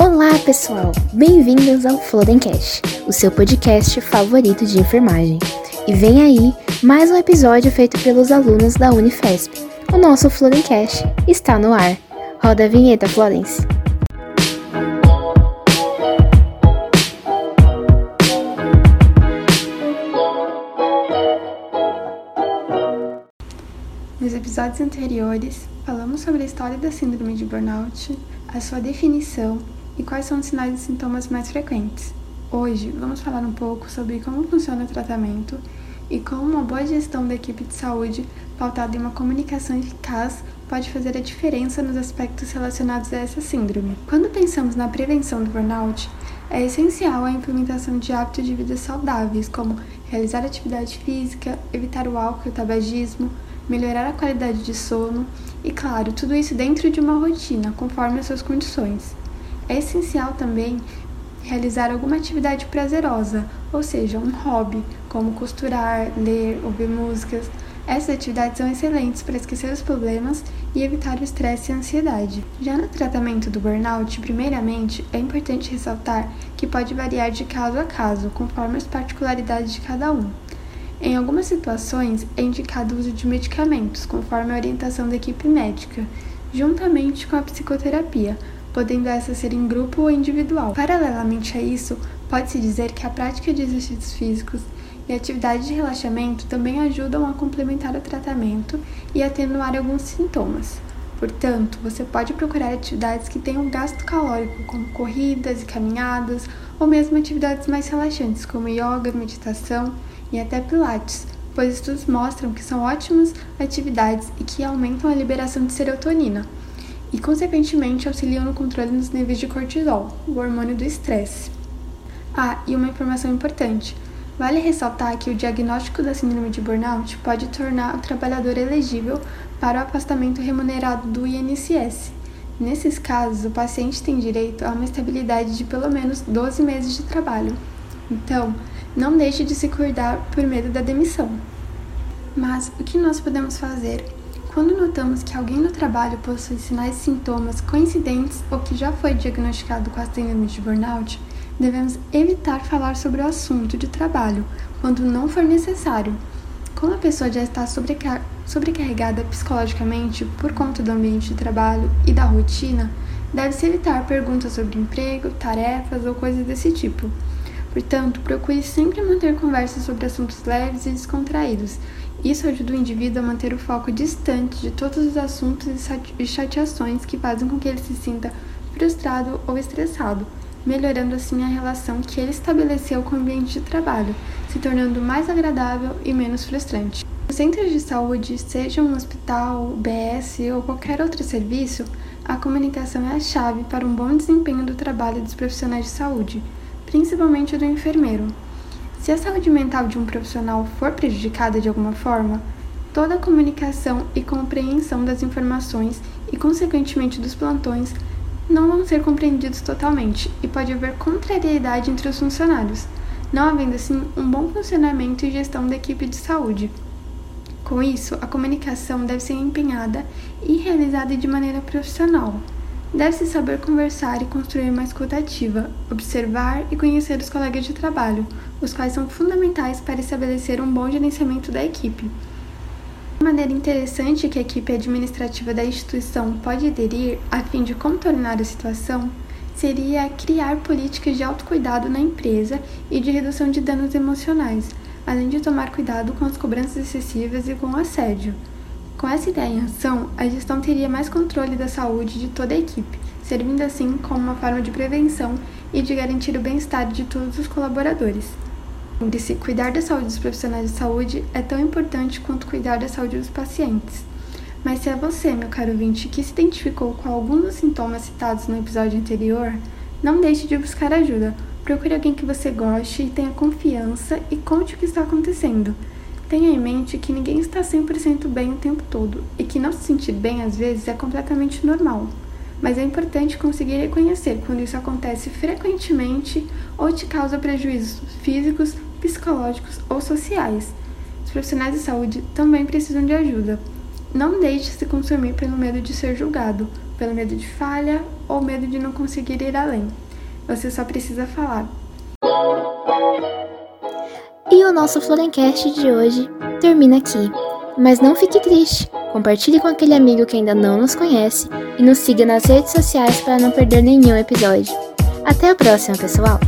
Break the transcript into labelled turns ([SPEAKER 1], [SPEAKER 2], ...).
[SPEAKER 1] Olá, pessoal! Bem-vindos ao Flodencast, o seu podcast favorito de enfermagem. E vem aí mais um episódio feito pelos alunos da Unifesp. O nosso Flodencast está no ar. Roda a vinheta, Florence.
[SPEAKER 2] Episódios anteriores, falamos sobre a história da síndrome de burnout, a sua definição e quais são os sinais e sintomas mais frequentes. Hoje, vamos falar um pouco sobre como funciona o tratamento e como uma boa gestão da equipe de saúde, pautada em uma comunicação eficaz, pode fazer a diferença nos aspectos relacionados a essa síndrome. Quando pensamos na prevenção do burnout, é essencial a implementação de hábitos de vida saudáveis, como realizar atividade física, evitar o álcool e o tabagismo, melhorar a qualidade de sono e, claro, tudo isso dentro de uma rotina, conforme as suas condições. É essencial também realizar alguma atividade prazerosa, ou seja, um hobby, como costurar, ler, ouvir músicas. Essas atividades são excelentes para esquecer os problemas e evitar o estresse e a ansiedade. Já no tratamento do burnout, primeiramente, é importante ressaltar que pode variar de caso a caso, conforme as particularidades de cada um. Em algumas situações, é indicado o uso de medicamentos, conforme a orientação da equipe médica, juntamente com a psicoterapia, podendo essa ser em grupo ou individual. Paralelamente a isso, pode-se dizer que a prática de exercícios físicos e atividade de relaxamento também ajudam a complementar o tratamento e atenuar alguns sintomas. Portanto, você pode procurar atividades que tenham gasto calórico, como corridas e caminhadas, ou mesmo atividades mais relaxantes, como yoga, meditação e até pilates, pois estudos mostram que são ótimas atividades e que aumentam a liberação de serotonina e, consequentemente, auxiliam no controle dos níveis de cortisol, o hormônio do estresse. Ah, e uma informação importante. Vale ressaltar que o diagnóstico da síndrome de burnout pode tornar o trabalhador elegível para o afastamento remunerado do INSS. Nesses casos, o paciente tem direito a uma estabilidade de pelo menos 12 meses de trabalho. Então, não deixe de se cuidar por medo da demissão. Mas o que nós podemos fazer quando notamos que alguém no trabalho possui sinais e sintomas coincidentes ou que já foi diagnosticado com a síndrome de burnout? Devemos evitar falar sobre o assunto de trabalho quando não for necessário. Como a pessoa já está sobrecar sobrecarregada psicologicamente por conta do ambiente de trabalho e da rotina, deve-se evitar perguntas sobre emprego, tarefas ou coisas desse tipo. Portanto, procure sempre manter conversas sobre assuntos leves e descontraídos. Isso ajuda o indivíduo a manter o foco distante de todos os assuntos e chateações que fazem com que ele se sinta frustrado ou estressado, melhorando assim a relação que ele estabeleceu com o ambiente de trabalho, se tornando mais agradável e menos frustrante. Nos centros de saúde, seja um hospital, BS ou qualquer outro serviço, a comunicação é a chave para um bom desempenho do trabalho dos profissionais de saúde principalmente do enfermeiro. Se a saúde mental de um profissional for prejudicada de alguma forma, toda a comunicação e compreensão das informações e, consequentemente, dos plantões não vão ser compreendidos totalmente e pode haver contrariedade entre os funcionários, não havendo assim um bom funcionamento e gestão da equipe de saúde. Com isso, a comunicação deve ser empenhada e realizada de maneira profissional. Deve-se saber conversar e construir uma escuta ativa, observar e conhecer os colegas de trabalho, os quais são fundamentais para estabelecer um bom gerenciamento da equipe. Uma maneira interessante que a equipe administrativa da instituição pode aderir a fim de contornar a situação seria criar políticas de autocuidado na empresa e de redução de danos emocionais, além de tomar cuidado com as cobranças excessivas e com o assédio. Com essa ideia em ação, a gestão teria mais controle da saúde de toda a equipe, servindo assim como uma forma de prevenção e de garantir o bem-estar de todos os colaboradores. Lembre-se, cuidar da saúde dos profissionais de saúde é tão importante quanto cuidar da saúde dos pacientes. Mas se é você, meu caro ouvinte, que se identificou com alguns dos sintomas citados no episódio anterior, não deixe de buscar ajuda. Procure alguém que você goste e tenha confiança e conte o que está acontecendo. Tenha em mente que ninguém está 100% bem o tempo todo e que não se sentir bem às vezes é completamente normal. Mas é importante conseguir reconhecer quando isso acontece frequentemente ou te causa prejuízos físicos, psicológicos ou sociais. Os profissionais de saúde também precisam de ajuda. Não deixe se consumir pelo medo de ser julgado, pelo medo de falha ou medo de não conseguir ir além. Você só precisa falar.
[SPEAKER 1] E o nosso Florencast de hoje termina aqui. Mas não fique triste. Compartilhe com aquele amigo que ainda não nos conhece e nos siga nas redes sociais para não perder nenhum episódio. Até a próxima, pessoal!